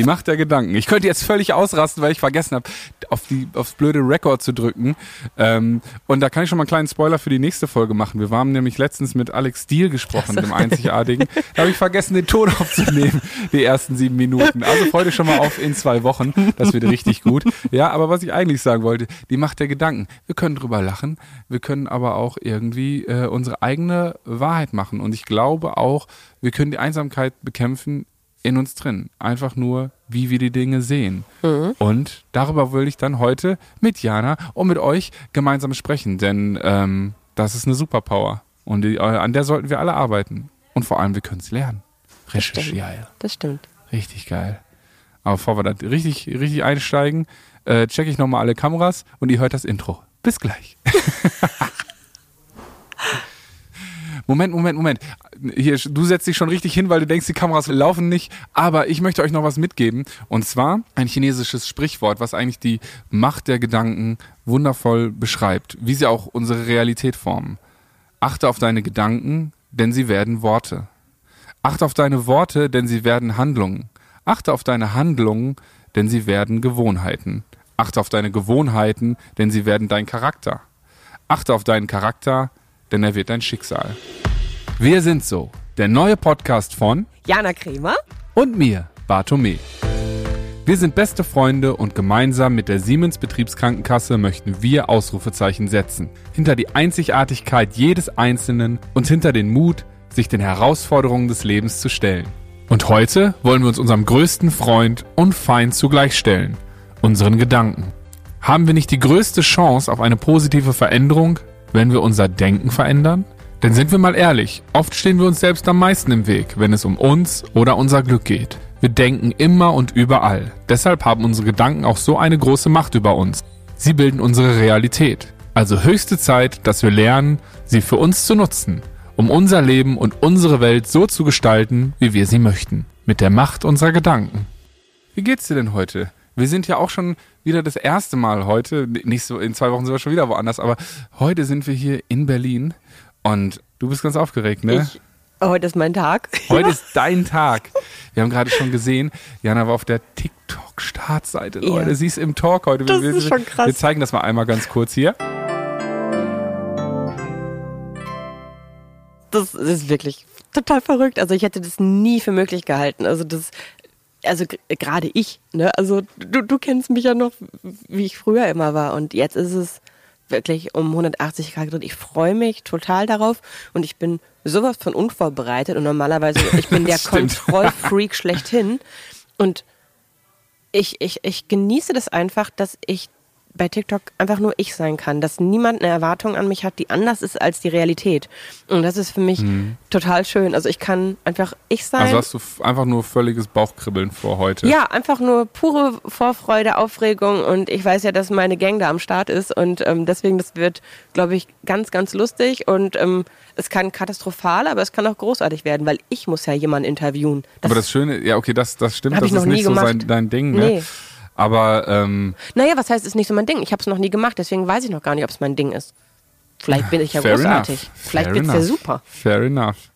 Die Macht der Gedanken. Ich könnte jetzt völlig ausrasten, weil ich vergessen habe, auf die, aufs blöde Record zu drücken. Ähm, und da kann ich schon mal einen kleinen Spoiler für die nächste Folge machen. Wir haben nämlich letztens mit Alex Steele gesprochen, dem Einzigartigen. Da habe ich vergessen, den Ton aufzunehmen, die ersten sieben Minuten. Also freut euch schon mal auf in zwei Wochen. Das wird richtig gut. Ja, aber was ich eigentlich sagen wollte, die Macht der Gedanken. Wir können drüber lachen. Wir können aber auch irgendwie äh, unsere eigene Wahrheit machen. Und ich glaube auch, wir können die Einsamkeit bekämpfen, in uns drin. Einfach nur, wie wir die Dinge sehen. Mhm. Und darüber will ich dann heute mit Jana und mit euch gemeinsam sprechen, denn ähm, das ist eine Superpower. Und die, äh, an der sollten wir alle arbeiten. Und vor allem, wir können es lernen. Recherchieren. Das stimmt. Richtig geil. Aber bevor wir da richtig, richtig einsteigen, äh, checke ich nochmal alle Kameras und ihr hört das Intro. Bis gleich. Moment, Moment, Moment. Hier, du setzt dich schon richtig hin, weil du denkst, die Kameras laufen nicht. Aber ich möchte euch noch was mitgeben. Und zwar ein chinesisches Sprichwort, was eigentlich die Macht der Gedanken wundervoll beschreibt, wie sie auch unsere Realität formen. Achte auf deine Gedanken, denn sie werden Worte. Achte auf deine Worte, denn sie werden Handlungen. Achte auf deine Handlungen, denn sie werden Gewohnheiten. Achte auf deine Gewohnheiten, denn sie werden dein Charakter. Achte auf deinen Charakter, denn er wird dein Schicksal. Wir sind so, der neue Podcast von Jana Kremer und mir, Bartome. Wir sind beste Freunde und gemeinsam mit der Siemens Betriebskrankenkasse möchten wir Ausrufezeichen setzen. Hinter die Einzigartigkeit jedes Einzelnen und hinter den Mut, sich den Herausforderungen des Lebens zu stellen. Und heute wollen wir uns unserem größten Freund und Feind zugleich stellen, unseren Gedanken. Haben wir nicht die größte Chance auf eine positive Veränderung, wenn wir unser Denken verändern? Denn sind wir mal ehrlich, oft stehen wir uns selbst am meisten im Weg, wenn es um uns oder unser Glück geht. Wir denken immer und überall. Deshalb haben unsere Gedanken auch so eine große Macht über uns. Sie bilden unsere Realität. Also höchste Zeit, dass wir lernen, sie für uns zu nutzen, um unser Leben und unsere Welt so zu gestalten, wie wir sie möchten. Mit der Macht unserer Gedanken. Wie geht's dir denn heute? Wir sind ja auch schon wieder das erste Mal heute, nicht so, in zwei Wochen sind wir schon wieder woanders, aber heute sind wir hier in Berlin und du bist ganz aufgeregt, ne? Ich, heute ist mein Tag. Heute ja. ist dein Tag. Wir haben gerade schon gesehen, Jana war auf der TikTok-Startseite. Ja. Leute, sie ist im Talk heute. Das wir, ist schon krass. Wir zeigen das mal einmal ganz kurz hier. Das ist wirklich total verrückt. Also ich hätte das nie für möglich gehalten. Also das, also gerade ich, ne? Also du, du kennst mich ja noch, wie ich früher immer war. Und jetzt ist es wirklich um 180 Grad gedreht. Ich freue mich total darauf und ich bin sowas von unvorbereitet und normalerweise, ich bin der Kontrollfreak schlechthin und ich, ich, ich genieße das einfach, dass ich bei TikTok einfach nur ich sein kann, dass niemand eine Erwartung an mich hat, die anders ist als die Realität. Und das ist für mich mhm. total schön. Also ich kann einfach ich sein. Also hast du einfach nur völliges Bauchkribbeln vor heute? Ja, einfach nur pure Vorfreude, Aufregung und ich weiß ja, dass meine Gang da am Start ist und ähm, deswegen, das wird, glaube ich, ganz, ganz lustig und ähm, es kann katastrophal, aber es kann auch großartig werden, weil ich muss ja jemanden interviewen. Das aber das Schöne, ja okay, das, das stimmt, das ist nicht so sein, dein Ding, ne? Nee. Aber ähm, naja, was heißt, es ist nicht so mein Ding? Ich habe es noch nie gemacht, deswegen weiß ich noch gar nicht, ob es mein Ding ist. Vielleicht bin ich ja großartig. Enough. Vielleicht wird es ja super. Fair enough.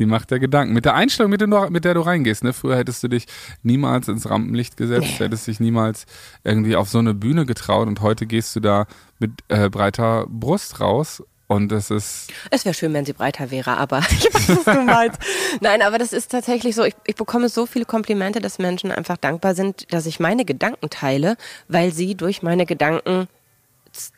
Die Macht der Gedanken. Mit der Einstellung, mit der, du, mit der du reingehst. Ne? Früher hättest du dich niemals ins Rampenlicht gesetzt, nee. hättest dich niemals irgendwie auf so eine Bühne getraut und heute gehst du da mit äh, breiter Brust raus und es ist. Es wäre schön, wenn sie breiter wäre, aber ich weiß, was du meinst. Nein, aber das ist tatsächlich so. Ich, ich bekomme so viele Komplimente, dass Menschen einfach dankbar sind, dass ich meine Gedanken teile, weil sie durch meine Gedanken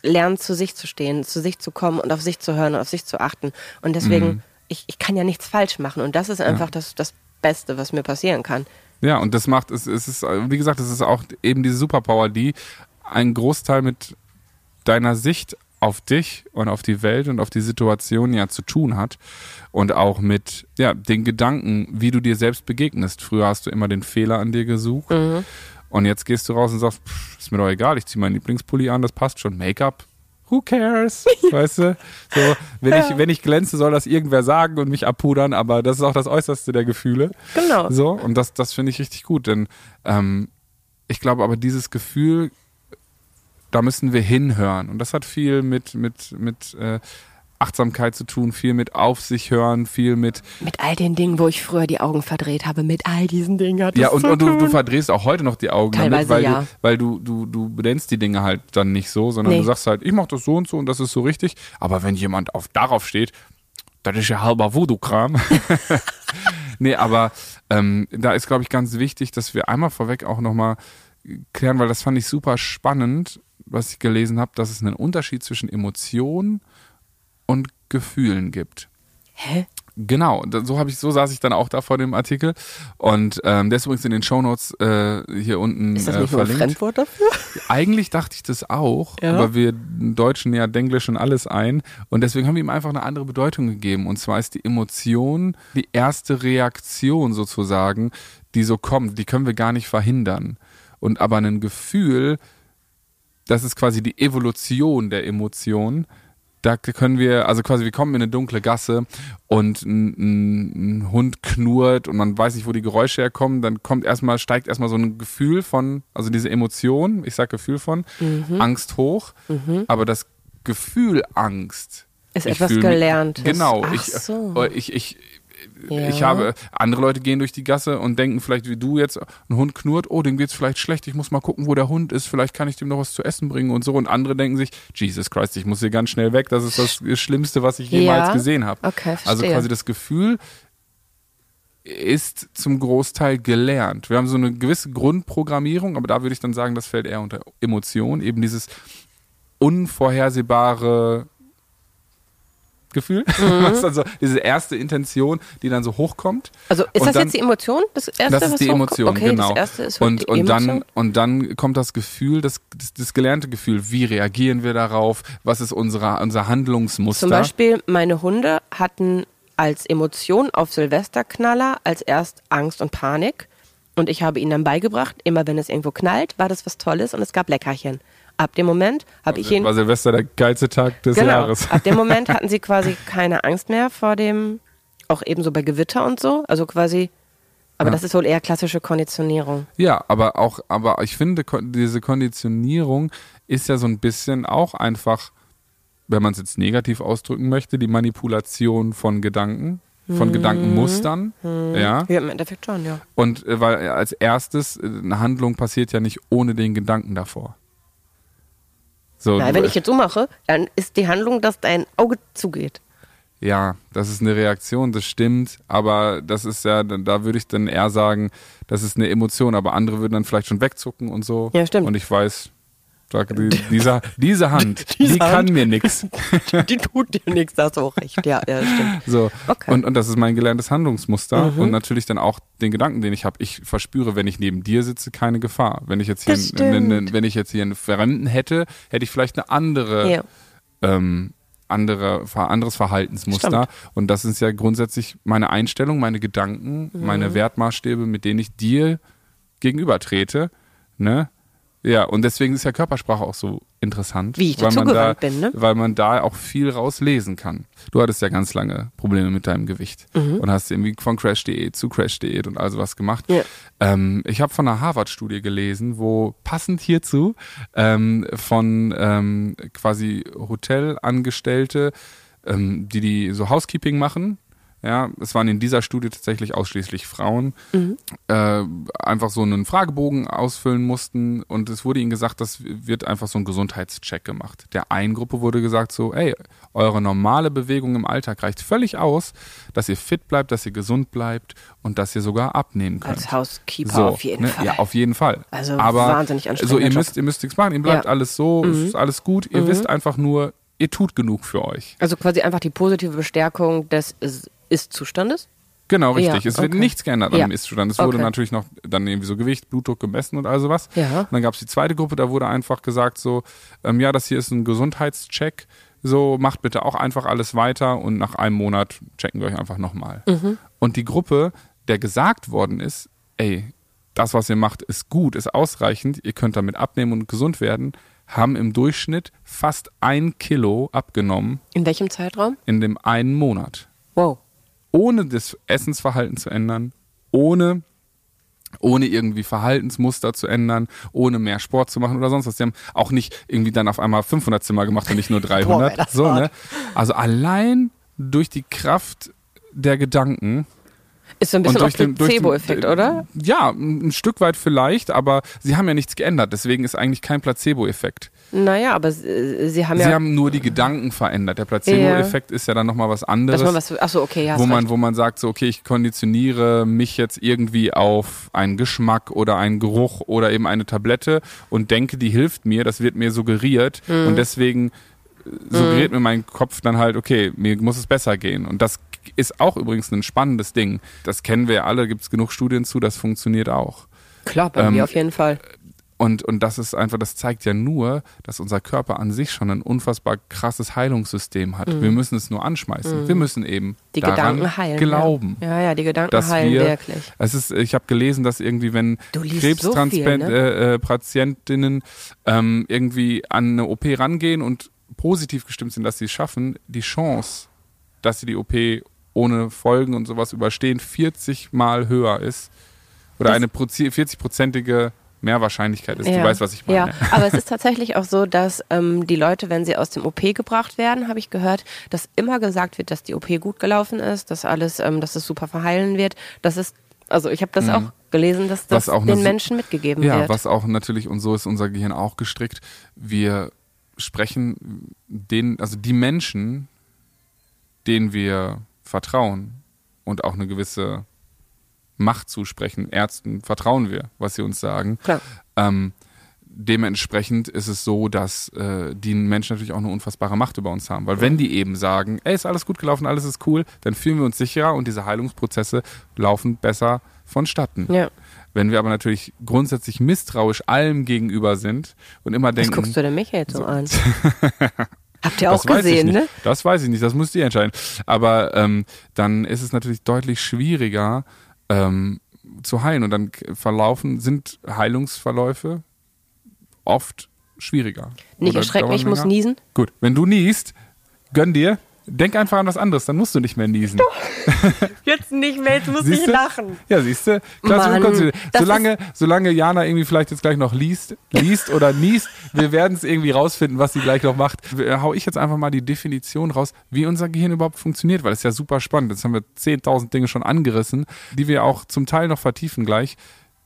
lernen, zu sich zu stehen, zu sich zu kommen und auf sich zu hören und auf sich zu achten. Und deswegen, mhm. ich, ich kann ja nichts falsch machen. Und das ist einfach ja. das, das Beste, was mir passieren kann. Ja, und das macht, es, es ist, wie gesagt, es ist auch eben diese Superpower, die einen Großteil mit deiner Sicht auf dich und auf die Welt und auf die Situation ja zu tun hat und auch mit ja, den Gedanken, wie du dir selbst begegnest. Früher hast du immer den Fehler an dir gesucht mhm. und jetzt gehst du raus und sagst, pff, ist mir doch egal, ich ziehe meinen Lieblingspulli an, das passt schon. Make-up, who cares? Weißt du? So, wenn, ja. ich, wenn ich glänze, soll das irgendwer sagen und mich abpudern, aber das ist auch das Äußerste der Gefühle. Genau. So, und das, das finde ich richtig gut, denn ähm, ich glaube aber dieses Gefühl da müssen wir hinhören. Und das hat viel mit, mit, mit äh, Achtsamkeit zu tun, viel mit auf sich hören, viel mit Mit all den Dingen, wo ich früher die Augen verdreht habe, mit all diesen Dingen hat ja und, und du, du verdrehst auch heute noch die Augen damit, Teilweise weil ja. du weil du du du benennst die Dinge halt dann nicht so, sondern Nee. du sagst halt, ich mach das so und so und das ist so richtig. Aber wenn jemand auf darauf steht, das ist ja halber Voodoo-Kram. nee, aber ähm, da ist, glaube ich, ganz wichtig, dass wir einmal vorweg auch nochmal klären, weil das fand ich super spannend, was ich gelesen habe, dass es einen Unterschied zwischen Emotionen und Gefühlen gibt. Hä? Genau, so habe ich, so saß ich dann auch da vor dem Artikel und ähm, der ist übrigens in den Shownotes äh, hier unten Ist das äh, nicht ein verlinkt. Fremdwort dafür? Eigentlich dachte ich das auch, Ja. aber wir Deutschen ja Denglischen alles ein und deswegen haben wir ihm einfach eine andere Bedeutung gegeben und zwar ist die Emotion die erste Reaktion sozusagen, die so kommt, die können wir gar nicht verhindern und aber ein Gefühl, das ist quasi die Evolution der Emotion. Da können wir, also quasi, wir kommen in eine dunkle Gasse und ein, ein, Hund knurrt und man weiß nicht, wo die Geräusche herkommen, dann kommt erstmal, steigt erstmal so ein Gefühl von, also diese Emotion, ich sag Gefühl von, Mhm. Angst hoch, aber das Gefühl Angst. Ist ich etwas Gelerntes. Genau, ich, so. äh, ich, ich, Ja. ich habe, andere Leute gehen durch die Gasse und denken vielleicht wie du jetzt, ein Hund knurrt, oh, dem geht's vielleicht schlecht, ich muss mal gucken, wo der Hund ist, vielleicht kann ich dem noch was zu essen bringen und so. Und andere denken sich, Jesus Christ, ich muss hier ganz schnell weg, das ist das Schlimmste, was ich jemals Ja. gesehen habe. Okay, verstehe. Also quasi das Gefühl ist zum Großteil gelernt. Wir haben so eine gewisse Grundprogrammierung, aber da würde ich dann sagen, das fällt eher unter Emotion, eben dieses unvorhersehbare Gefühl, Mhm. was also diese erste Intention, die dann so hochkommt. Also ist Und das dann- jetzt die Emotion? Das erste, das was ist die? Emotion, okay, genau. Das erste ist und, die und, Emotion. dann, und dann kommt das Gefühl, das, das, das gelernte Gefühl, wie reagieren wir darauf, was ist unsere, unser Handlungsmuster. Zum Beispiel, meine Hunde hatten als Emotion auf Silvesterknaller als erst Angst und Panik. Und ich habe ihnen dann beigebracht, immer wenn es irgendwo knallt, war das was Tolles und es gab Leckerchen. Ab dem Moment habe ich ihnen war Silvester der geilste Tag des genau, Jahres. ab dem Moment hatten sie quasi keine Angst mehr vor dem, auch ebenso bei Gewitter und so. Also quasi, aber Ja. das ist wohl eher klassische Konditionierung. Ja, aber auch, aber ich finde, diese Konditionierung ist ja so ein bisschen auch einfach, wenn man es jetzt negativ ausdrücken möchte, die Manipulation von Gedanken, von Mhm. Gedankenmustern. Ja. Ja, im Endeffekt schon, ja. Und äh, weil äh, als erstes, äh, eine Handlung passiert ja nicht ohne den Gedanken davor. So, Nein, wenn ich jetzt so mache, dann ist die Handlung, dass dein Auge zugeht. Ja, das ist eine Reaktion, das stimmt, aber das ist ja, da da würde ich dann eher sagen, das ist eine Emotion, aber andere würden dann vielleicht schon wegzucken und so. Ja, stimmt. Und ich weiß, sag, die, diese, diese Hand, Diese die kann Hand. mir nichts. Die tut dir nichts, da hast du auch recht. Ja, ja, stimmt. So. Okay. Und, und das ist mein gelerntes Handlungsmuster Mhm. und natürlich dann auch den Gedanken, den ich habe. Ich verspüre, wenn ich neben dir sitze, keine Gefahr. Wenn ich jetzt hier, einen, einen, wenn ich jetzt hier einen Fremden hätte, hätte ich vielleicht eine andere Ja. ähm, andere, anderes Verhaltensmuster. Stimmt. Und das ist ja grundsätzlich meine Einstellung, meine Gedanken, Mhm. meine Wertmaßstäbe, mit denen ich dir gegenüber trete. Ne? Ja, und deswegen ist ja Körpersprache auch so interessant. Wie ich weil man da, bin, ne? Weil man da auch viel rauslesen kann. Du hattest ja ganz lange Probleme mit deinem Gewicht Mhm. und hast irgendwie von Crash-Diät zu Crash-Diät und all sowas gemacht. Ja. Ähm, ich habe von einer Harvard-Studie gelesen, wo passend hierzu ähm, von ähm, quasi Hotelangestellte, ähm, die die so Housekeeping machen. Ja, es waren in dieser Studie tatsächlich ausschließlich Frauen, äh, einfach so einen Fragebogen ausfüllen mussten und es wurde ihnen gesagt, das wird einfach so ein Gesundheitscheck gemacht. Der einen Gruppe wurde gesagt so, ey, eure normale Bewegung im Alltag reicht völlig aus, dass ihr fit bleibt, dass ihr gesund bleibt und dass ihr sogar abnehmen könnt. Als Housekeeper So, auf jeden ne? Fall. Ja, auf jeden Fall. Also Aber wahnsinnig So, anstrengender ihr Job. müsst, ihr müsst nichts machen, ihr bleibt Ja. alles so, es ist alles gut. Ihr Mhm. wisst einfach nur, ihr tut genug für euch. Also quasi einfach die positive Bestärkung des Ist-Zustandes. Genau, richtig. Ja, es wird okay. nichts geändert an Ja. dem Istzustand. Es wurde Okay. natürlich noch dann irgendwie so Gewicht, Blutdruck gemessen und all sowas. Ja. Und dann gab es die zweite Gruppe, da wurde einfach gesagt so, ähm, ja, das hier ist ein Gesundheitscheck. So, macht bitte auch einfach alles weiter und nach einem Monat checken wir euch einfach nochmal. Mhm. Und die Gruppe, der gesagt worden ist, ey, das, was ihr macht, ist gut, ist ausreichend, ihr könnt damit abnehmen und gesund werden, haben im Durchschnitt fast ein Kilo abgenommen In welchem Zeitraum? in dem einen Monat Wow. Ohne das Essensverhalten zu ändern, ohne ohne irgendwie Verhaltensmuster zu ändern, ohne mehr Sport zu machen oder sonst was. Sie haben auch nicht irgendwie dann auf einmal 500 Zimmer gemacht und nicht nur 300. Boah, so, ne? Also allein durch die Kraft der Gedanken Ist so ein bisschen auch Placebo-Effekt, oder? Ja, ein Stück weit vielleicht, aber sie haben ja nichts geändert, deswegen ist eigentlich kein Placebo-Effekt. Naja, aber sie, sie haben Sie ja. haben nur die Gedanken verändert. Der Placebo-Effekt ist ja dann nochmal was anderes. dass man was. Achso, okay, ja. wo man, recht. wo man sagt, so, okay, ich konditioniere mich jetzt irgendwie auf einen Geschmack oder einen Geruch oder eben eine Tablette und denke, die hilft mir, das wird mir suggeriert Mhm. und deswegen äh, suggeriert mir mein Kopf dann halt, okay, mir muss es besser gehen. Und das ist auch übrigens ein spannendes Ding. Das kennen wir ja alle, gibt es genug Studien zu, das funktioniert auch. Klar, bei ähm, mir auf jeden Fall. Und, und das ist einfach, das zeigt ja nur, dass unser Körper an sich schon ein unfassbar krasses Heilungssystem hat. Wir müssen es nur anschmeißen. Wir müssen eben Mhm. Die daran Gedanken heilen. glauben. Ja, ja, ja die Gedanken dass heilen wir, wirklich. es ist, ich habe gelesen, dass irgendwie, wenn liest so Krebspatientinnen ne? äh, äh, ähm, irgendwie an eine OP rangehen und positiv gestimmt sind, dass sie es schaffen, die Chance, dass sie die OP ohne Folgen und sowas überstehen, 40 mal höher ist. Oder Das- eine 40-prozentige Mehrwahrscheinlichkeit ist. Du Ja. weißt, was ich meine. Ja, aber es ist tatsächlich auch so, dass ähm, die Leute, wenn sie aus dem OP gebracht werden, habe ich gehört, dass immer gesagt wird, dass die OP gut gelaufen ist, dass alles, ähm, dass es super verheilen wird. Das ist, also ich habe das auch gelesen, dass das Mhm. Eine den Menschen mitgegeben Ja, wird. was auch natürlich, und so ist unser Gehirn auch gestrickt, wir sprechen den, also die Menschen, denen wir vertrauen und auch eine gewisse Macht zusprechen, Ärzten vertrauen wir, was sie uns sagen. Klar. Ähm, dementsprechend ist es so, dass äh, die Menschen natürlich auch eine unfassbare Macht über uns haben. Weil wenn die eben sagen, ey, ist alles gut gelaufen, alles ist cool, dann fühlen wir uns sicherer und diese Heilungsprozesse laufen besser vonstatten. Ja. Wenn wir aber natürlich grundsätzlich misstrauisch allem gegenüber sind und immer Was denken, guckst du denn mich jetzt so an? Habt ihr auch das gesehen, ne? Das weiß ich nicht, das müsst ihr entscheiden. Aber ähm, dann ist es natürlich deutlich schwieriger ähm, zu heilen und dann verlaufen, sind Heilungsverläufe oft schwieriger. Nicht erschrecken, ich muss niesen. Gut, wenn du niest, gönn dir, denk einfach an was anderes, dann musst du nicht mehr niesen. Jetzt nicht mehr, jetzt muss Siehste? Ja, siehst du? Solange, solange Jana irgendwie vielleicht jetzt gleich noch liest, liest oder niest, wir werden es irgendwie rausfinden, was sie gleich noch macht. Äh, Hau ich jetzt einfach mal die Definition raus, wie unser Gehirn überhaupt funktioniert, weil es ist ja super spannend. Jetzt haben wir 10.000 Dinge schon angerissen, die wir auch zum Teil noch vertiefen gleich.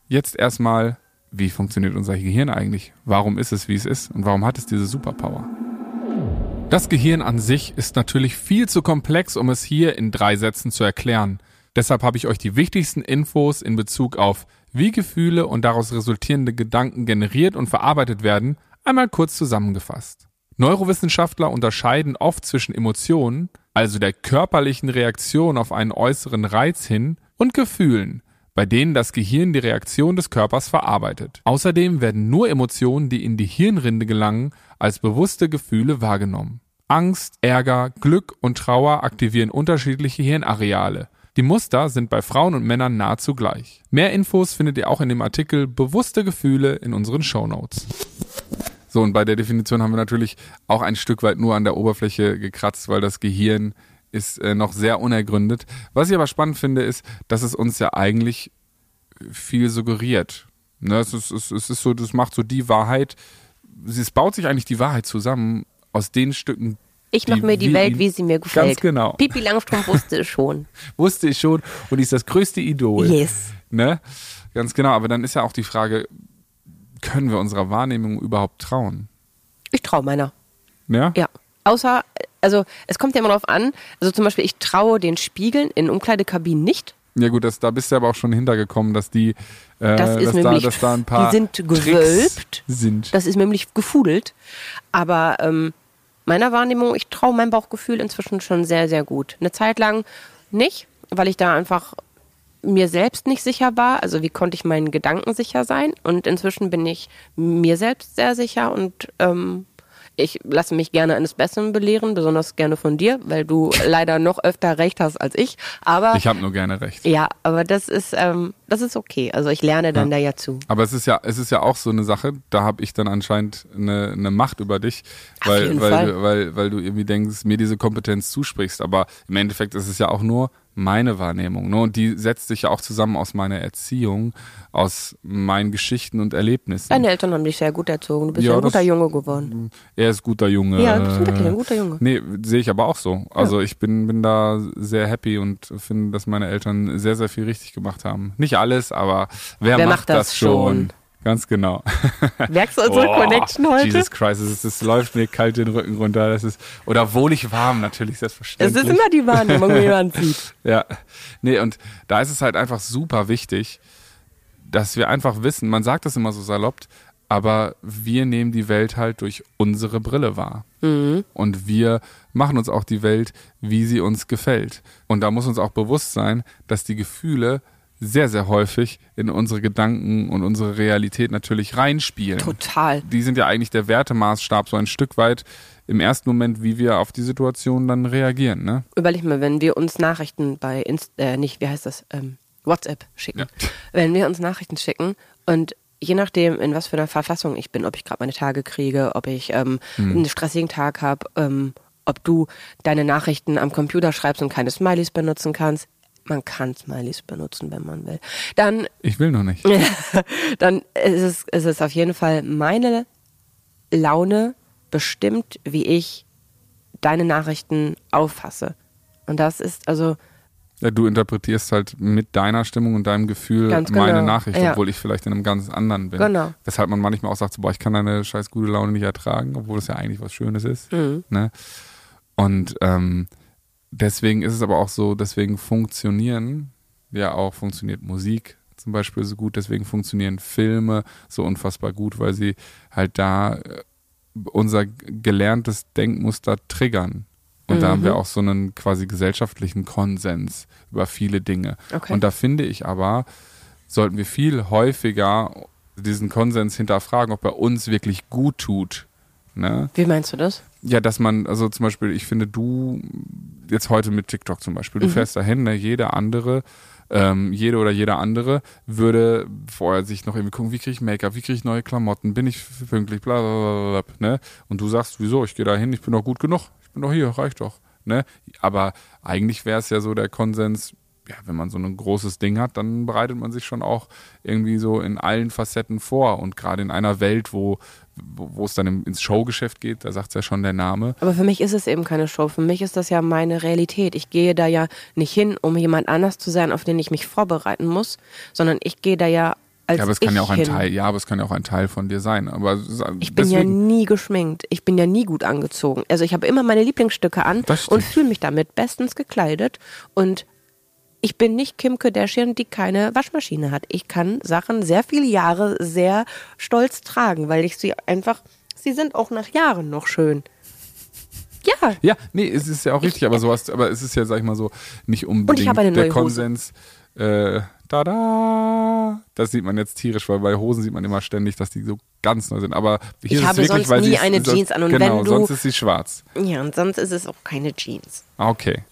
Jetzt erstmal, wie funktioniert unser Gehirn eigentlich? Warum ist es, wie es ist? Und warum hat es diese Superpower? Das Gehirn an sich ist natürlich viel zu komplex, um es hier in drei Sätzen zu erklären. Deshalb habe ich euch die wichtigsten Infos in Bezug auf, wie Gefühle und daraus resultierende Gedanken generiert und verarbeitet werden, einmal kurz zusammengefasst. Neurowissenschaftler unterscheiden oft zwischen Emotionen, also der körperlichen Reaktion auf einen äußeren Reiz hin, und Gefühlen, bei denen das Gehirn die Reaktion des Körpers verarbeitet. Außerdem werden nur Emotionen, die in die Hirnrinde gelangen, als bewusste Gefühle wahrgenommen. Angst, Ärger, Glück und Trauer aktivieren unterschiedliche Hirnareale. Die Muster sind bei Frauen und Männern nahezu gleich. Mehr Infos findet ihr auch in dem Artikel Bewusste Gefühle in unseren Shownotes. So, und bei der Definition haben wir natürlich auch ein Stück weit nur an der Oberfläche gekratzt, weil das Gehirn ist äh, noch sehr unergründet. Was ich aber spannend finde, ist, dass es uns ja eigentlich viel suggeriert. Ne, es, ist, es, ist so, das macht so die Wahrheit, es baut sich eigentlich die Wahrheit zusammen aus den Stücken. Ich mache mir die Welt, wie sie mir gefällt. Ganz genau. Pipi Langstrumpf wusste es schon. Wusste ich schon und ist das größte Idol. Yes. Ne? Ganz genau, aber dann ist ja auch die Frage, können wir unserer Wahrnehmung überhaupt trauen? Ich traue meiner. Ja? Ja. Außer, also es kommt ja immer drauf an. Also zum Beispiel, ich traue den Spiegeln in Umkleidekabinen nicht. Ja gut, das, da bist du aber auch schon hintergekommen, dass die, äh, Das ist dass, da, nämlich- dass da ein paar die sind gewölbt. sind. Das ist nämlich gefudelt. Aber ähm, meiner Wahrnehmung, ich traue meinem Bauchgefühl inzwischen schon sehr, sehr gut. Eine Zeit lang nicht, weil ich da einfach mir selbst nicht sicher war. Also wie konnte ich meinen Gedanken sicher sein? Und inzwischen bin ich mir selbst sehr sicher und ähm, ich lasse mich gerne eines Besseren belehren, besonders gerne von dir, weil du leider noch öfter recht hast als ich. Aber Ich habe nur gerne recht. ja, aber das ist ähm, das ist okay. Also ich lerne dann da ja zu. Aber es ist ja, es ist ja auch so eine Sache, da habe ich dann anscheinend eine, eine Macht über dich, weil, weil. Du, weil, weil du irgendwie denkst, mir diese Kompetenz zusprichst. Aber im Endeffekt ist es ja auch nur meine Wahrnehmung. Ne? Und die setzt sich ja auch zusammen aus meiner Erziehung, aus meinen Geschichten und Erlebnissen. Deine Eltern haben dich sehr gut erzogen. Du bist ja, ja ein guter Junge geworden. Er ist guter Junge. Ja, du bist wirklich ein guter Junge. Nee, sehe ich aber auch so. Also ja. ich bin, bin da sehr happy und finde, dass meine Eltern sehr, sehr viel richtig gemacht haben. Nicht alles, aber wer, wer macht, macht, das, das schon? schon? Ganz genau. Merkst du unsere oh, Connection heute? Jesus Christ, es, es, läuft mir kalt den Rücken runter. Das ist, oder wohlig warm natürlich, selbstverständlich. Es ist immer die Wahrnehmung, wie man sieht. ja. Nee, und da ist es halt einfach super wichtig, dass wir einfach wissen, man sagt das immer so salopp, aber wir nehmen die Welt halt durch unsere Brille wahr. Mhm. Und wir machen uns auch die Welt, wie sie uns gefällt. Und da muss uns auch bewusst sein, dass die Gefühle sehr, sehr häufig in unsere Gedanken und unsere Realität natürlich reinspielen. Total. Die sind ja eigentlich der Wertemaßstab so ein Stück weit im ersten Moment, wie wir auf die Situation dann reagieren. Ne? Überleg mal, wenn wir uns Nachrichten bei Inst äh, nicht, wie heißt das, ähm, WhatsApp schicken. Ja. Wenn wir uns Nachrichten schicken und je nachdem, in was für einer Verfassung ich bin, ob ich gerade meine Tage kriege, ob ich ähm, hm. einen stressigen Tag habe, ähm, ob du deine Nachrichten am Computer schreibst und keine Smileys benutzen kannst, man kann Smileys benutzen, wenn man will. Dann. Ich will noch nicht. dann ist es, ist es auf jeden Fall meine Laune bestimmt, wie ich deine Nachrichten auffasse. Und das ist also. Ja, du interpretierst halt mit deiner Stimmung und deinem Gefühl genau. meine Nachricht, ja. obwohl ich vielleicht in einem ganz anderen bin. Genau. Weshalb man manchmal auch sagt, so, boah, ich kann deine scheiß gute Laune nicht ertragen, obwohl es ja eigentlich was Schönes ist. Mhm. Ne? Und ähm, deswegen ist es aber auch so, deswegen funktionieren ja auch, funktioniert Musik zum Beispiel so gut, deswegen funktionieren Filme so unfassbar gut, weil sie halt da äh, unser gelerntes Denkmuster triggern. Und mhm. da haben wir mhm. auch so einen quasi gesellschaftlichen Konsens über viele Dinge. Okay. Und da finde ich aber, sollten wir viel häufiger diesen Konsens hinterfragen, ob er uns wirklich gut tut. Ne? Wie meinst du das? Ja, dass man, also zum Beispiel, ich finde, du, jetzt heute mit TikTok zum Beispiel, du mhm. fährst dahin, ne, jeder andere, ähm, jede oder jeder andere würde vorher sich noch irgendwie gucken, wie kriege ich Make-up, wie kriege ich neue Klamotten, bin ich pünktlich, bla bla bla, bla ne? Und du sagst, wieso, ich gehe da hin, ich bin doch gut genug, ich bin doch hier, reicht doch. Ne? Aber eigentlich wäre es ja so der Konsens, ja, wenn man so ein großes Ding hat, dann bereitet man sich schon auch irgendwie so in allen Facetten vor. Und gerade in einer Welt, wo, wo, es dann ins Showgeschäft geht, da sagt es ja schon der Name. Aber für mich ist es eben keine Show. Für mich ist das ja meine Realität. Ich gehe da ja nicht hin, um jemand anders zu sein, auf den ich mich vorbereiten muss, sondern ich gehe da ja als ja, aber es kann ja auch ein hin. Teil, ja, aber es kann ja auch ein Teil von dir sein. Aber ich bin ja nie geschminkt. Ich bin ja nie gut angezogen. Also ich habe immer meine Lieblingsstücke an und fühle mich damit bestens gekleidet und ich bin nicht Kim Kardashian, die keine Waschmaschine hat. Ich kann Sachen sehr viele Jahre sehr stolz tragen, weil ich sie einfach, sie sind auch nach Jahren noch schön. Ja. Ja, nee, es ist ja auch richtig, ich, aber sowas, aber es ist ja, sag ich mal so, nicht unbedingt der Konsens. Äh, da Das sieht man jetzt tierisch, weil bei Hosen sieht man immer ständig, dass die so ganz neu sind. Aber hier ich ist habe es wirklich, sonst nie eine Jeans an und genau, wenn du, sonst ist sie schwarz. Ja, und sonst ist es auch keine Jeans. Ah, okay.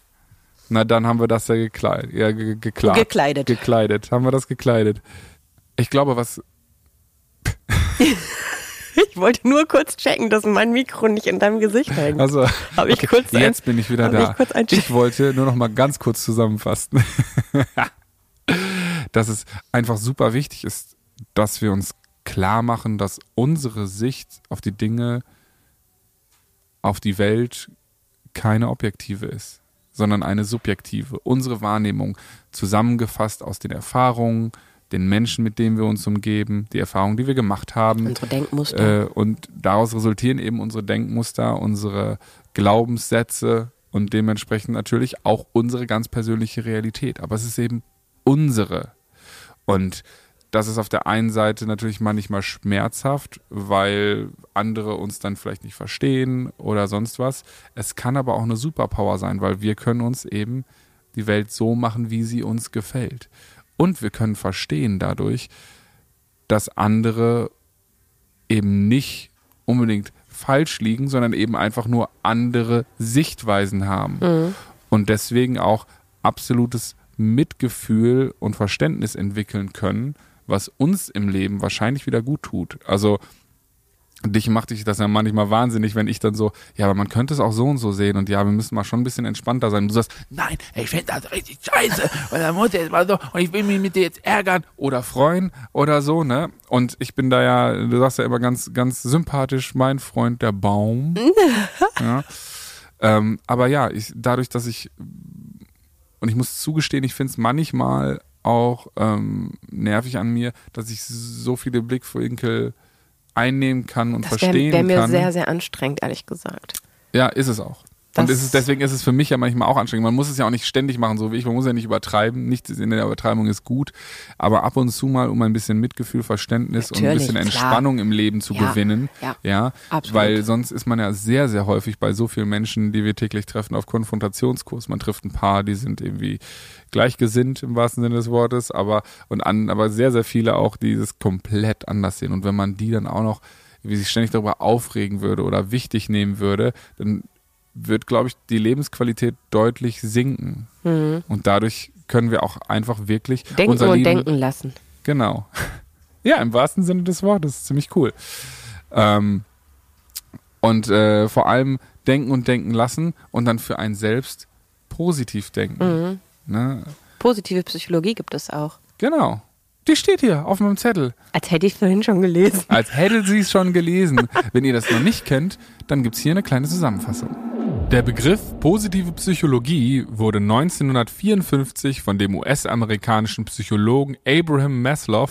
Na, dann haben wir das ja gekleidet. Ja, ge geklagt. Gekleidet. Gekleidet. Haben wir das gekleidet. Ich glaube, was. ich wollte nur kurz checken, dass mein Mikro nicht in deinem Gesicht hängt. Also, Hab ich okay, kurz jetzt ein, bin ich wieder da. Ich, ich, wollte nur noch mal ganz kurz zusammenfassen, dass es einfach super wichtig ist, dass wir uns klar machen, dass unsere Sicht auf die Dinge, auf die Welt keine objektive ist sondern eine subjektive, unsere Wahrnehmung, zusammengefasst aus den Erfahrungen, den Menschen, mit denen wir uns umgeben, die Erfahrungen, die wir gemacht haben. Unsere Denkmuster. Äh, und daraus resultieren eben unsere Denkmuster, unsere Glaubenssätze und dementsprechend natürlich auch unsere ganz persönliche Realität. Aber es ist eben unsere. Und das ist auf der einen Seite natürlich manchmal schmerzhaft, weil andere uns dann vielleicht nicht verstehen oder sonst was. Es kann aber auch eine Superpower sein, weil wir können uns eben die Welt so machen, wie sie uns gefällt. Und wir können verstehen dadurch, dass andere eben nicht unbedingt falsch liegen, sondern eben einfach nur andere Sichtweisen haben. Mhm. Und deswegen auch absolutes Mitgefühl und Verständnis entwickeln können was uns im Leben wahrscheinlich wieder gut tut. Also dich macht dich das ja manchmal wahnsinnig, wenn ich dann so, ja, aber man könnte es auch so und so sehen und ja, wir müssen mal schon ein bisschen entspannter sein. Und du sagst, nein, ich finde das richtig scheiße und dann muss jetzt mal so und ich will mich mit dir jetzt ärgern oder freuen oder so, ne? Und ich bin da ja, du sagst ja immer ganz, ganz sympathisch, mein Freund der Baum. ja. Ähm, aber ja, ich, dadurch, dass ich und ich muss zugestehen, ich finde es manchmal auch ähm, nervig an mir, dass ich so viele Blickwinkel einnehmen kann und Das verstehen wäre wär mir kann. sehr, sehr anstrengend, ehrlich gesagt. ja, ist es auch. Und Das- ist es, deswegen ist es für mich ja manchmal auch anstrengend. Man muss es ja auch nicht ständig machen, so wie ich. Man muss ja nicht übertreiben. Nichts in der Übertreibung ist gut. Aber ab und zu mal, um ein bisschen Mitgefühl, Verständnis und ein Natürlich, bisschen klar. Entspannung im Leben zu Ja, gewinnen. ja, ja. absolut. Weil sonst ist man ja sehr, sehr häufig bei so vielen Menschen, die wir täglich treffen, auf Konfrontationskurs. Man trifft ein paar, die sind irgendwie gleichgesinnt im wahrsten Sinne des Wortes, aber und an, aber sehr, sehr viele auch, die es komplett anders sehen. Und wenn man die dann auch noch, wie sich ständig darüber aufregen würde oder wichtig nehmen würde, dann wird, glaube ich, die Lebensqualität deutlich sinken. Und dadurch können wir auch einfach wirklich Denken unser und Leben, denken lassen. Genau. Ja, im wahrsten Sinne des Wortes. Ziemlich cool. Ähm, und äh, vor allem denken und denken lassen und dann für einen selbst positiv denken. Ne? Positive Psychologie gibt es auch. Genau. Die steht hier auf meinem Zettel. Als hätte ich vorhin schon gelesen. Als hätte sie es schon gelesen. Wenn ihr das noch nicht kennt, dann gibt's hier eine kleine Zusammenfassung. Der Begriff positive Psychologie wurde 1954 von dem US-amerikanischen Psychologen Abraham Maslow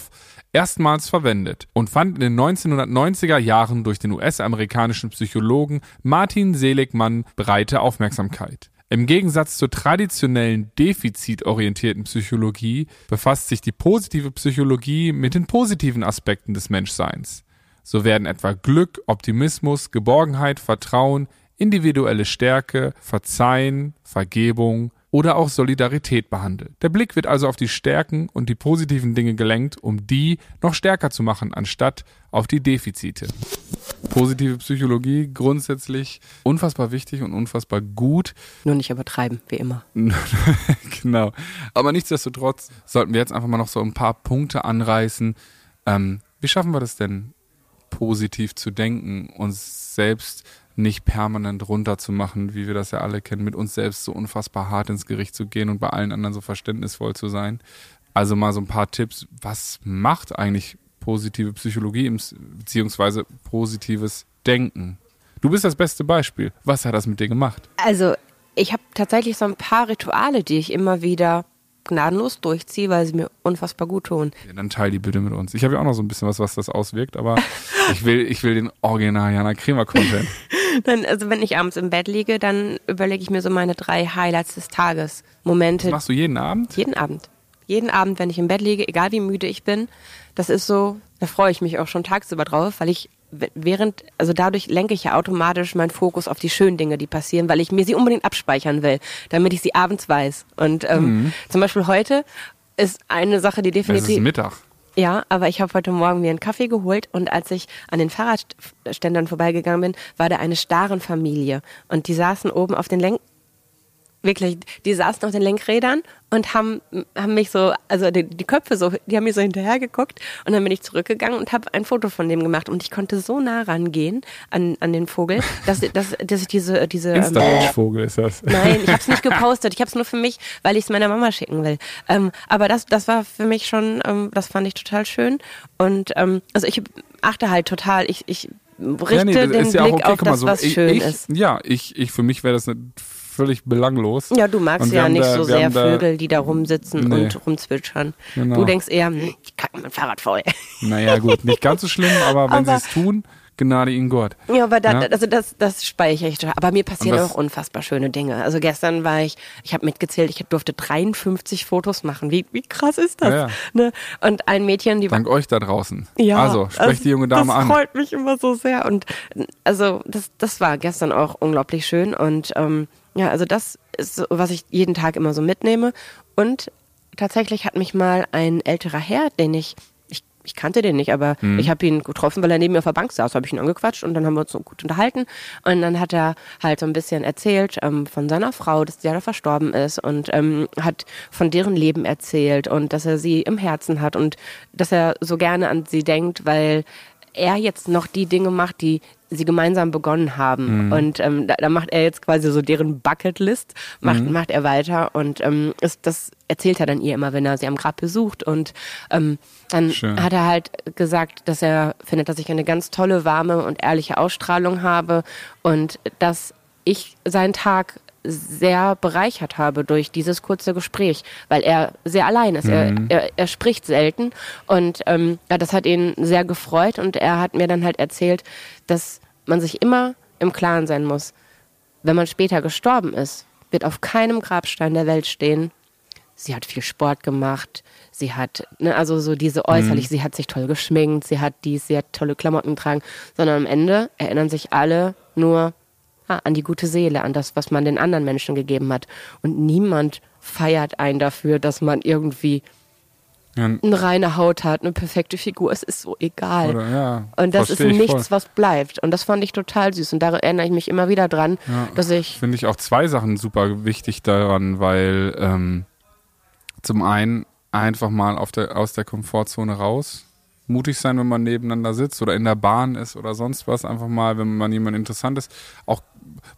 erstmals verwendet und fand in den 1990er Jahren durch den US-amerikanischen Psychologen Martin Seligmann breite Aufmerksamkeit. Im Gegensatz zur traditionellen defizitorientierten Psychologie befasst sich die positive Psychologie mit den positiven Aspekten des Menschseins. So werden etwa Glück, Optimismus, Geborgenheit, Vertrauen, individuelle Stärke, Verzeihen, Vergebung oder auch Solidarität behandelt. Der Blick wird also auf die Stärken und die positiven Dinge gelenkt, um die noch stärker zu machen, anstatt auf die Defizite. Positive Psychologie grundsätzlich unfassbar wichtig und unfassbar gut. Nur nicht übertreiben, wie immer. genau. Aber nichtsdestotrotz sollten wir jetzt einfach mal noch so ein paar Punkte anreißen. Ähm, wie schaffen wir das denn, positiv zu denken, uns selbst nicht permanent runterzumachen, wie wir das ja alle kennen, mit uns selbst so unfassbar hart ins Gericht zu gehen und bei allen anderen so verständnisvoll zu sein. Also mal so ein paar Tipps. Was macht eigentlich positive Psychologie beziehungsweise positives Denken? Du bist das beste Beispiel. Was hat das mit dir gemacht? Also, ich habe tatsächlich so ein paar Rituale, die ich immer wieder gnadenlos durchziehe, weil sie mir unfassbar gut tun. Ja, dann teil die bitte mit uns. Ich habe ja auch noch so ein bisschen was, was das auswirkt, aber ich will, ich will den Original Jana Kremer Content. Dann, also wenn ich abends im Bett liege, dann überlege ich mir so meine drei Highlights des Tages. Momente, Das machst du jeden Abend? jeden Abend. Jeden Abend, wenn ich im Bett liege, egal wie müde ich bin, das ist so, da freue ich mich auch schon tagsüber drauf, weil ich während, also dadurch lenke ich ja automatisch meinen Fokus auf die schönen Dinge, die passieren, weil ich mir sie unbedingt abspeichern will, damit ich sie abends weiß. Und ähm, zum Beispiel heute ist eine Sache, die Es ist definitiv. Mittag. Ja, aber ich habe heute Morgen mir einen Kaffee geholt und als ich an den Fahrradständern vorbeigegangen bin, war da eine Starenfamilie und die saßen oben auf den Lenk wirklich, die saßen auf den Lenkrädern und haben, haben mich so, also die, die Köpfe so, die haben mir so hinterher geguckt und dann bin ich zurückgegangen und habe ein Foto von dem gemacht und ich konnte so nah rangehen an, an den Vogel, dass, dass, dass ich diese, diese ähm, Insta-Vogel ist das. Nein, ich habe es nicht gepostet. Ich habe es nur für mich, weil ich es meiner Mama schicken will. Ähm, aber das, das war für mich schon, ähm, das fand ich total schön. Und ähm, also ich achte halt total, ich, ich richte Ja, nee, den ja Blick auch okay. auf Guck mal, das, so, was ich, schön ich, ist. Ja, ich, ich, für mich wäre das nicht völlig belanglos. Ja, du magst ja nicht da- so sehr Vögel, die da rumsitzen Nee. und rumzwitschern. Genau. Du denkst eher, hm, ich kacke mein Fahrrad voll. Naja, gut, nicht ganz so schlimm, aber wenn sie es tun, Gnade ihnen Gott. Ja, aber da, Ja. also das, das speichere ich. Aber mir passieren auch unfassbar schöne Dinge. Also gestern war ich, ich habe mitgezählt, ich durfte 53 Fotos machen. Wie, wie krass ist das? Ja, ja. Ne? Und ein Mädchen, die war Dank euch da draußen. Ja, also, sprecht die junge Dame das an. freut mich immer so sehr. Und also das, das war gestern auch unglaublich schön. Und ähm, ja, also das ist so, was ich jeden Tag immer so mitnehme. Und tatsächlich hat mich mal ein älterer Herr, den ich ich, ich kannte den nicht, aber Mhm. ich habe ihn getroffen, weil er neben mir auf der Bank saß, habe ich ihn angequatscht und dann haben wir uns so gut unterhalten und dann hat er halt so ein bisschen erzählt ähm, von seiner Frau, dass die leider verstorben ist und ähm, hat von deren Leben erzählt und dass er sie im Herzen hat und dass er so gerne an sie denkt, weil er jetzt noch die Dinge macht, die sie gemeinsam begonnen haben. Mhm. Und ähm, da, da, macht er jetzt quasi so deren Bucketlist, macht, mhm. macht er weiter und ähm, ist, das erzählt er dann ihr immer, wenn er sie am Grab besucht. Und ähm, dann Schön. hat er halt gesagt, dass er findet, dass ich eine ganz tolle, warme und ehrliche Ausstrahlung habe und dass ich seinen Tag sehr bereichert habe durch dieses kurze Gespräch, weil er sehr allein ist. Mhm. Er, er, er, spricht selten und ähm, ja, das hat ihn sehr gefreut und er hat mir dann halt erzählt, dass man sich immer im Klaren sein muss, wenn man später gestorben ist, wird auf keinem Grabstein der Welt stehen, sie hat viel Sport gemacht, sie hat, ne, also so diese äußerlich, mhm. sie hat sich toll geschminkt, sie hat dies, sie hat tolle Klamotten getragen, sondern am Ende erinnern sich alle nur an die gute Seele, an das, was man den anderen Menschen gegeben hat. Und niemand feiert einen dafür, dass man irgendwie ja. eine reine Haut hat, eine perfekte Figur. Es ist so egal. Oder, ja, und das ist nichts, was bleibt. Und das fand ich total süß. Und da erinnere ich mich immer wieder dran, ja, dass ich. Finde ich auch zwei Sachen super wichtig daran, weil ähm, zum einen einfach mal der, aus der Komfortzone raus mutig sein, wenn man nebeneinander sitzt oder in der Bahn ist oder sonst was. Einfach mal, wenn man jemand interessant ist, auch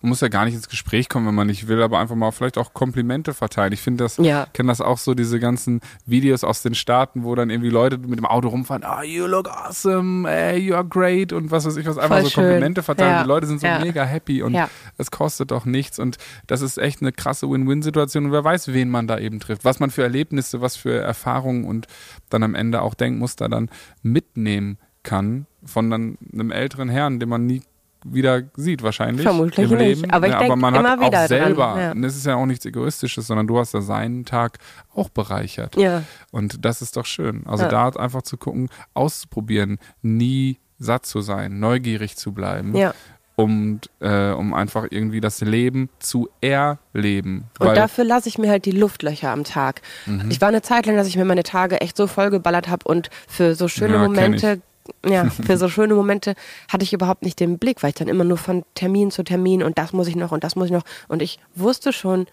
man muss ja gar nicht ins Gespräch kommen, wenn man nicht will, aber einfach mal vielleicht auch Komplimente verteilen. Ich finde das, ja. kenne das auch so, diese ganzen Videos aus den Staaten, wo dann irgendwie Leute mit dem Auto rumfahren, ah, oh, you look awesome, hey, you are great und was weiß ich was, einfach Voll so schön. Komplimente verteilen. Ja. Die Leute sind so ja. mega happy und es kostet doch nichts und das ist echt eine krasse Win-Win-Situation und wer weiß, wen man da eben trifft, was man für Erlebnisse, was für Erfahrungen und dann am Ende auch Denkmuster dann mitnehmen kann von dann einem älteren Herrn, den man nie wieder sieht, wahrscheinlich. Vermutlich im Leben. nicht. Aber ich ja, denke immer hat wieder auch selber, dran. Ja. Und es ist ja auch nichts Egoistisches, sondern du hast ja seinen Tag auch bereichert. Ja. Und das ist doch schön. Also ja. da einfach zu gucken, auszuprobieren, nie satt zu sein, neugierig zu bleiben. Ja. Und äh, um einfach irgendwie das Leben zu erleben. Und dafür lasse ich mir halt die Luftlöcher am Tag. Mhm. Ich war eine Zeit lang, dass ich mir meine Tage echt so vollgeballert habe und für so schöne ja, Momente ja, für so schöne Momente hatte ich überhaupt nicht den Blick, weil ich dann immer nur von Termin zu Termin und das muss ich noch und das muss ich noch. Und ich wusste schon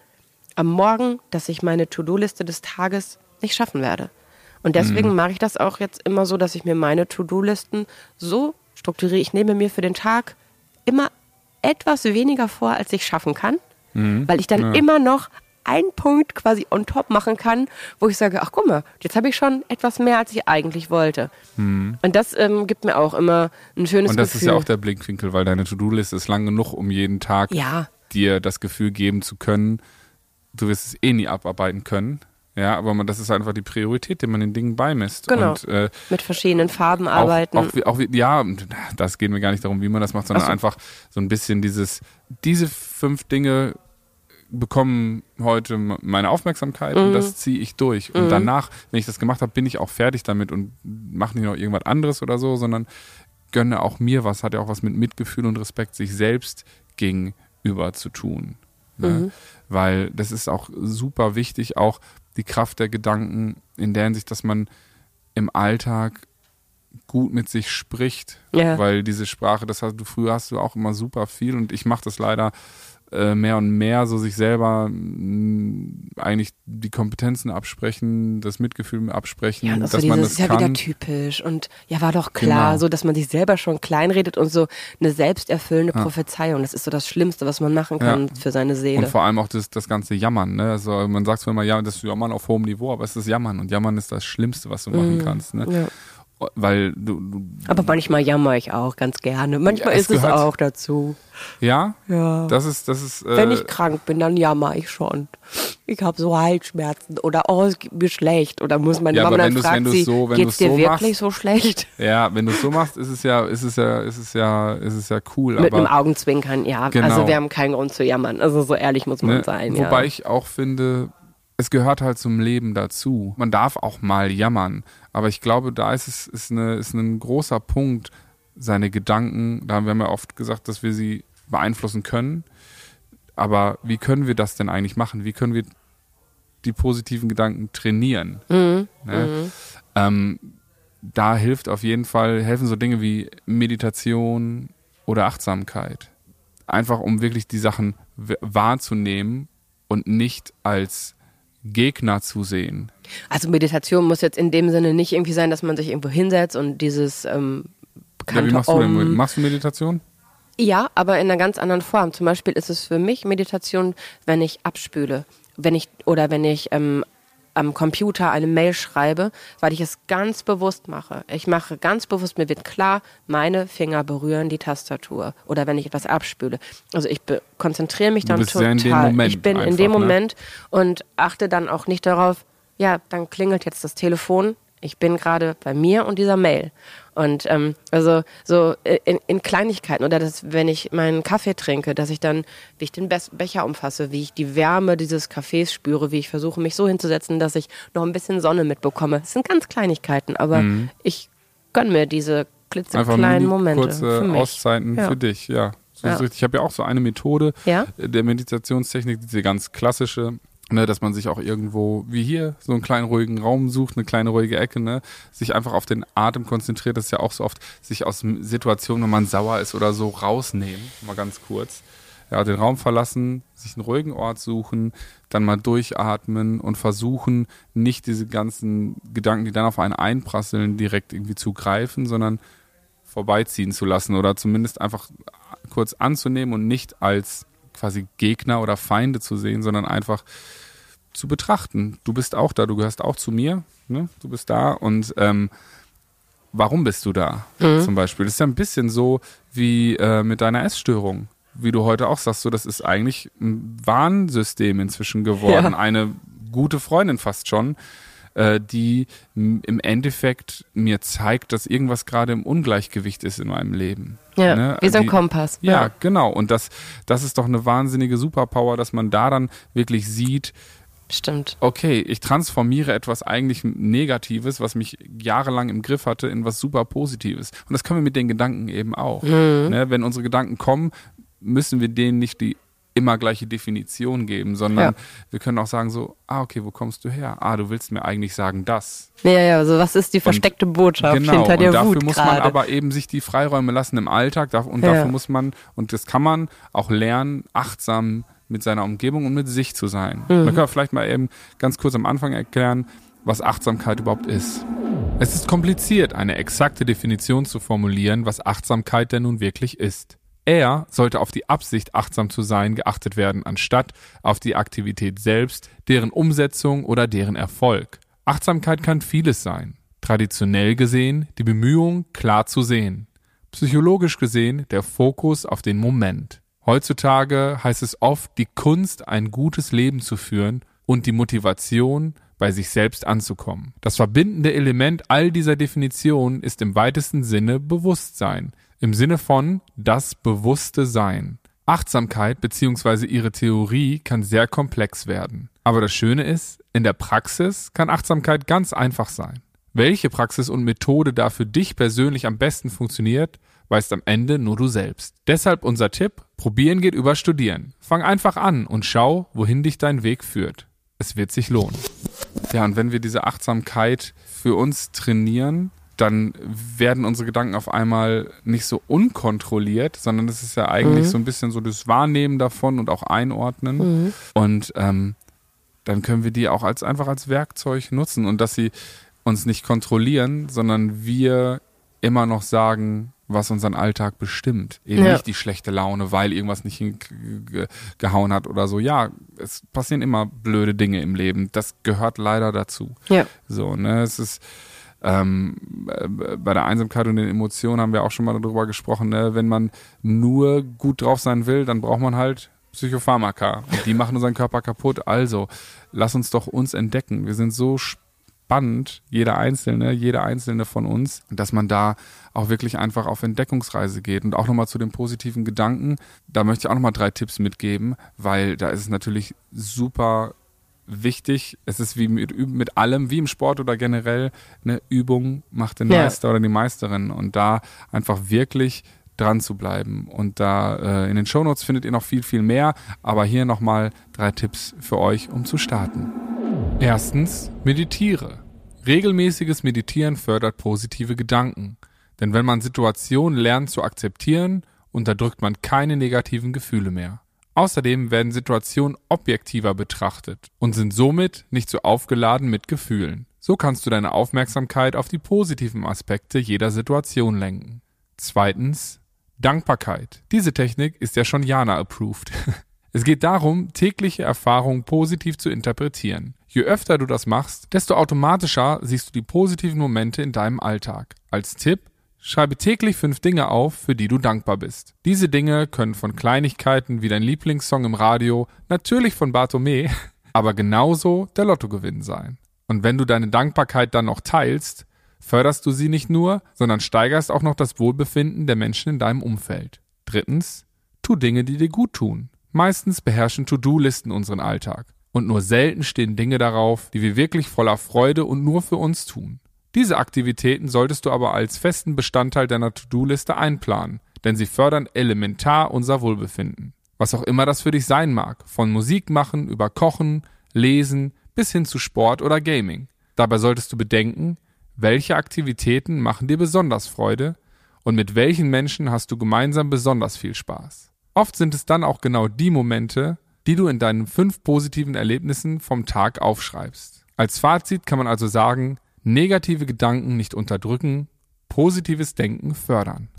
am Morgen, dass ich meine To-Do-Liste des Tages nicht schaffen werde. Und deswegen mhm. mache ich das auch jetzt immer so, dass ich mir meine To-Do-Listen so strukturiere. Ich nehme mir für den Tag immer etwas weniger vor, als ich schaffen kann, mhm. weil ich dann ja. immer noch einen Punkt quasi on top machen kann, wo ich sage, ach guck mal, jetzt habe ich schon etwas mehr, als ich eigentlich wollte. Mhm. Und das ähm, gibt mir auch immer ein schönes Gefühl. Und das Gefühl. ist ja auch der Blinkwinkel, weil deine To-Do-Liste ist lang genug, um jeden Tag ja. dir das Gefühl geben zu können, du wirst es eh nie abarbeiten können. Ja, aber man, das ist einfach die Priorität, die man den Dingen beimisst. Genau. Und, äh, Mit verschiedenen Farben arbeiten. Auch, auch, ja, das geht mir gar nicht darum, wie man das macht, sondern so. einfach so ein bisschen dieses, diese fünf Dinge bekommen heute meine Aufmerksamkeit mhm. und das ziehe ich durch. Und mhm. danach, wenn ich das gemacht habe, bin ich auch fertig damit und mache nicht noch irgendwas anderes oder so, sondern gönne auch mir was, hat ja auch was mit Mitgefühl und Respekt sich selbst gegenüber zu tun. Ne? Mhm. Weil das ist auch super wichtig, auch die Kraft der Gedanken in der Hinsicht, dass man im Alltag gut mit sich spricht, ja. weil diese Sprache, das hast du früher hast du auch immer super viel und ich mache das leider äh, mehr und mehr so sich selber mh, mm, eigentlich die Kompetenzen absprechen, das Mitgefühl absprechen, ja, dass man das ist ja kann. wieder typisch und ja war doch klar, genau. so dass man sich selber schon kleinredet und so eine selbsterfüllende ja. Prophezeiung. Das ist so das Schlimmste, was man machen kann ja. für seine Seele. Und vor allem auch das, das ganze Jammern. Ne? Also man sagt zwar immer, ja, das ist Jammern auf hohem Niveau, aber es ist Jammern und Jammern ist das Schlimmste, was du machen mhm. kannst. Ne? Ja weil du, du, Aber manchmal jammer ich auch ganz gerne. Manchmal ja, es ist es auch dazu. Ja? Ja. Das ist, das ist. Äh Wenn ich krank bin, dann jammer ich schon. Ich habe so Halsschmerzen oder oh, es geht mir schlecht oder muss meine ja, Mama dann fragen, sie, so, geht's dir so wirklich machst, so schlecht? Ja, wenn du es so machst, ist es ja, ist es ja, ist es ja, ist es ja cool. Mit einem Augenzwinkern, ja. Genau. Also wir haben keinen Grund zu jammern. Also so ehrlich muss man ne? sein. Wobei ja. ich auch finde, es gehört halt zum Leben dazu. Man darf auch mal jammern. Aber ich glaube, da ist es ist, eine, ist ein großer Punkt, seine Gedanken, da haben wir ja oft gesagt, dass wir sie beeinflussen können. Aber wie können wir das denn eigentlich machen? Wie können wir die positiven Gedanken trainieren? Mhm. Ne? Mhm. Ähm, da hilft auf jeden Fall, helfen so Dinge wie Meditation oder Achtsamkeit. Einfach um wirklich die Sachen wahrzunehmen und nicht als Gegner zu sehen. Also Meditation muss jetzt in dem Sinne nicht irgendwie sein, dass man sich irgendwo hinsetzt und dieses ähm, bekannte Ja, wie machst du denn? Om. Machst du Meditation? Ja, aber in einer ganz anderen Form. Zum Beispiel ist es für mich Meditation, wenn ich abspüle, wenn ich oder wenn ich ähm, am Computer eine Mail schreibe, weil ich es ganz bewusst mache. Ich mache ganz bewusst, mir wird klar, meine Finger berühren die Tastatur oder wenn ich etwas abspüle. Also ich konzentriere mich dann total. in ich bin in einfach, dem ne? Moment und achte dann auch nicht darauf, ja, dann klingelt jetzt das Telefon. Ich bin gerade bei mir und dieser Mail. Und ähm, also so in, in Kleinigkeiten oder dass, wenn ich meinen Kaffee trinke, dass ich dann, wie ich den Bes- Becher umfasse, wie ich die Wärme dieses Kaffees spüre, wie ich versuche, mich so hinzusetzen, dass ich noch ein bisschen Sonne mitbekomme. Es sind ganz Kleinigkeiten, aber ich gönne mir diese Mhm. Einfach klitzekleinen nur Momente. kurze für mich. Auszeiten Ja. für dich, ja. So Ja. ist richtig. Ich habe ja auch so eine Methode Ja? der Meditationstechnik, diese ganz klassische, ne, dass man sich auch irgendwo, wie hier, so einen kleinen ruhigen Raum sucht, eine kleine ruhige Ecke, ne, sich einfach auf den Atem konzentriert. Das ist ja auch so oft, sich aus Situationen, wenn man sauer ist oder so, rausnehmen, mal ganz kurz. Ja, den Raum verlassen, sich einen ruhigen Ort suchen, dann mal durchatmen und versuchen, nicht diese ganzen Gedanken, die dann auf einen einprasseln, direkt irgendwie zu greifen, sondern vorbeiziehen zu lassen oder zumindest einfach kurz anzunehmen und nicht als quasi Gegner oder Feinde zu sehen, sondern einfach zu betrachten. Du bist auch da, du gehörst auch zu mir, ne? du bist da und ähm, warum bist du da zum Beispiel? Das ist ja ein bisschen so wie äh, mit deiner Essstörung, wie du heute auch sagst, so das ist eigentlich ein Warnsystem inzwischen geworden, Ja. eine gute Freundin fast schon, äh, die im Endeffekt mir zeigt, dass irgendwas gerade im Ungleichgewicht ist in meinem Leben. Ja, Ne? wie so ein Kompass. ja, genau. Und das, das ist doch eine wahnsinnige Superpower, dass man da dann wirklich sieht, Stimmt. okay, ich transformiere etwas eigentlich Negatives, was mich jahrelang im Griff hatte, in was super Positives. Und das können wir mit den Gedanken eben auch. Mhm. Ne? Wenn unsere Gedanken kommen, müssen wir denen nicht die immer gleiche Definition geben, sondern Ja. wir können auch sagen so, ah, okay, wo kommst du her? Ah, du willst mir eigentlich sagen das. Ja, ja, also was ist die versteckte Botschaft Genau, hinter der und dafür Wut muss man gerade? aber eben sich die Freiräume lassen im Alltag und Ja. dafür muss man, und das kann man auch lernen, achtsam mit seiner Umgebung und mit sich zu sein. Mhm. Da können wir vielleicht mal eben ganz kurz am Anfang erklären, was Achtsamkeit überhaupt ist. Es ist kompliziert, eine exakte Definition zu formulieren, was Achtsamkeit denn nun wirklich ist. Er sollte auf die Absicht, achtsam zu sein, geachtet werden, anstatt auf die Aktivität selbst, deren Umsetzung oder deren Erfolg. Achtsamkeit kann vieles sein. Traditionell gesehen die Bemühung, klar zu sehen. Psychologisch gesehen der Fokus auf den Moment. Heutzutage heißt es oft, die Kunst, ein gutes Leben zu führen und die Motivation, bei sich selbst anzukommen. Das verbindende Element all dieser Definitionen ist im weitesten Sinne Bewusstsein. Im Sinne von das bewusste Sein. Achtsamkeit bzw. ihre Theorie kann sehr komplex werden. Aber das Schöne ist, in der Praxis kann Achtsamkeit ganz einfach sein. Welche Praxis und Methode da für dich persönlich am besten funktioniert, weißt am Ende nur du selbst. Deshalb unser Tipp, probieren geht über studieren. Fang einfach an und schau, wohin dich dein Weg führt. Es wird sich lohnen. Ja, und wenn wir diese Achtsamkeit für uns trainieren, dann werden unsere Gedanken auf einmal nicht so unkontrolliert, sondern das ist ja eigentlich so ein bisschen so das Wahrnehmen davon und auch Einordnen. Und ähm, dann können wir die auch als einfach als Werkzeug nutzen und dass sie uns nicht kontrollieren, sondern wir immer noch sagen, was unseren Alltag bestimmt. Eben Ja. nicht die schlechte Laune, weil irgendwas nicht hingehauen hat oder so. Ja, es passieren immer blöde Dinge im Leben. Das gehört leider dazu. Ja. So, ne, es ist ähm, äh, bei der Einsamkeit und den Emotionen haben wir auch schon mal darüber gesprochen, ne? wenn man nur gut drauf sein will, dann braucht man halt Psychopharmaka. Und die machen unseren Körper kaputt. Also, lass uns doch uns entdecken. Wir sind so spannend, jeder Einzelne, jeder Einzelne von uns, dass man da auch wirklich einfach auf Entdeckungsreise geht. Und auch nochmal zu den positiven Gedanken, da möchte ich auch nochmal drei Tipps mitgeben, weil da ist es natürlich super wichtig. Es ist wie mit, mit allem, wie im Sport oder generell, eine Übung macht den Ja. Meister oder die Meisterin. Und da einfach wirklich dran zu bleiben. Und da äh, in den Shownotes findet ihr noch viel, viel mehr. Aber hier nochmal drei Tipps für euch, um zu starten. Erstens, meditiere. Regelmäßiges Meditieren fördert positive Gedanken. Denn wenn man Situationen lernt zu akzeptieren, unterdrückt man keine negativen Gefühle mehr. Außerdem werden Situationen objektiver betrachtet und sind somit nicht so aufgeladen mit Gefühlen. So kannst du deine Aufmerksamkeit auf die positiven Aspekte jeder Situation lenken. Zweitens, Dankbarkeit. Diese Technik ist ja schon Jana approved. Es geht darum, tägliche Erfahrungen positiv zu interpretieren. Je öfter du das machst, desto automatischer siehst du die positiven Momente in deinem Alltag. Als Tipp, schreibe täglich fünf Dinge auf, für die du dankbar bist. Diese Dinge können von Kleinigkeiten wie dein Lieblingssong im Radio, natürlich von Bartome, aber genauso der Lottogewinn sein. Und wenn du deine Dankbarkeit dann noch teilst, förderst du sie nicht nur, sondern steigerst auch noch das Wohlbefinden der Menschen in deinem Umfeld. Drittens, tu Dinge, die dir gut tun. Meistens beherrschen To-Do-Listen unseren Alltag. Und nur selten stehen Dinge darauf, die wir wirklich voller Freude und nur für uns tun. Diese Aktivitäten solltest du aber als festen Bestandteil deiner To-Do-Liste einplanen, denn sie fördern elementar unser Wohlbefinden. Was auch immer das für dich sein mag, von Musik machen über Kochen, Lesen bis hin zu Sport oder Gaming. Dabei solltest du bedenken, welche Aktivitäten machen dir besonders Freude und mit welchen Menschen hast du gemeinsam besonders viel Spaß. Oft sind es dann auch genau die Momente, die du in deinen fünf positiven Erlebnissen vom Tag aufschreibst. Als Fazit kann man also sagen, negative Gedanken nicht unterdrücken, positives Denken fördern.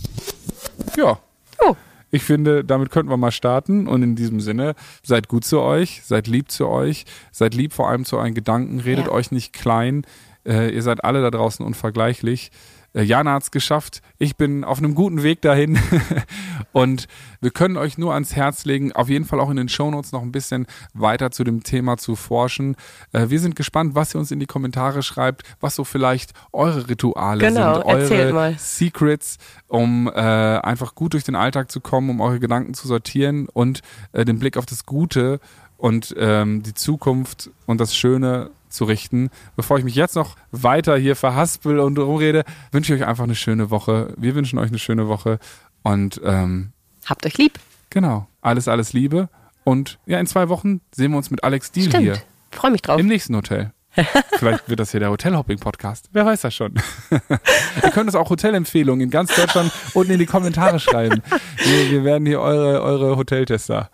Ja. Oh. Ich finde, damit könnten wir mal starten. Und in diesem Sinne, seid gut zu euch, seid lieb zu euch, seid lieb vor allem zu euren Gedanken, redet Ja. euch nicht klein. Äh, ihr seid alle da draußen unvergleichlich. Äh, Jana hat's geschafft. Ich bin auf einem guten Weg dahin. Und wir können euch nur ans Herz legen, auf jeden Fall auch in den Shownotes noch ein bisschen weiter zu dem Thema zu forschen. Äh, wir sind gespannt, was ihr uns in die Kommentare schreibt, was so vielleicht eure Rituale Genau, sind, eure mal. Secrets, um äh, einfach gut durch den Alltag zu kommen, um eure Gedanken zu sortieren und äh, den Blick auf das Gute und ähm, die Zukunft und das Schöne zu richten. Bevor ich mich jetzt noch weiter hier verhaspel und rumrede, wünsche ich euch einfach eine schöne Woche. Wir wünschen euch eine schöne Woche und ähm, Habt euch lieb. genau, alles, alles Liebe. Und ja, in zwei Wochen sehen wir uns mit Alex Deal Stimmt. hier Freue mich drauf. im nächsten Hotel. Vielleicht wird das hier der Hotelhopping-Podcast. Wer weiß das schon. Ihr könnt uns auch Hotelempfehlungen in ganz Deutschland unten in die Kommentare schreiben. Wir, wir werden hier eure, eure Hoteltester.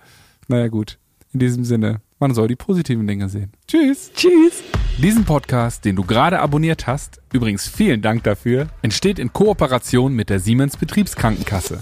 Naja, gut. In diesem Sinne, man soll die positiven Dinge sehen. Tschüss. Tschüss. Diesen Podcast, den du gerade abonniert hast, übrigens vielen Dank dafür, entsteht in Kooperation mit der Siemens Betriebskrankenkasse.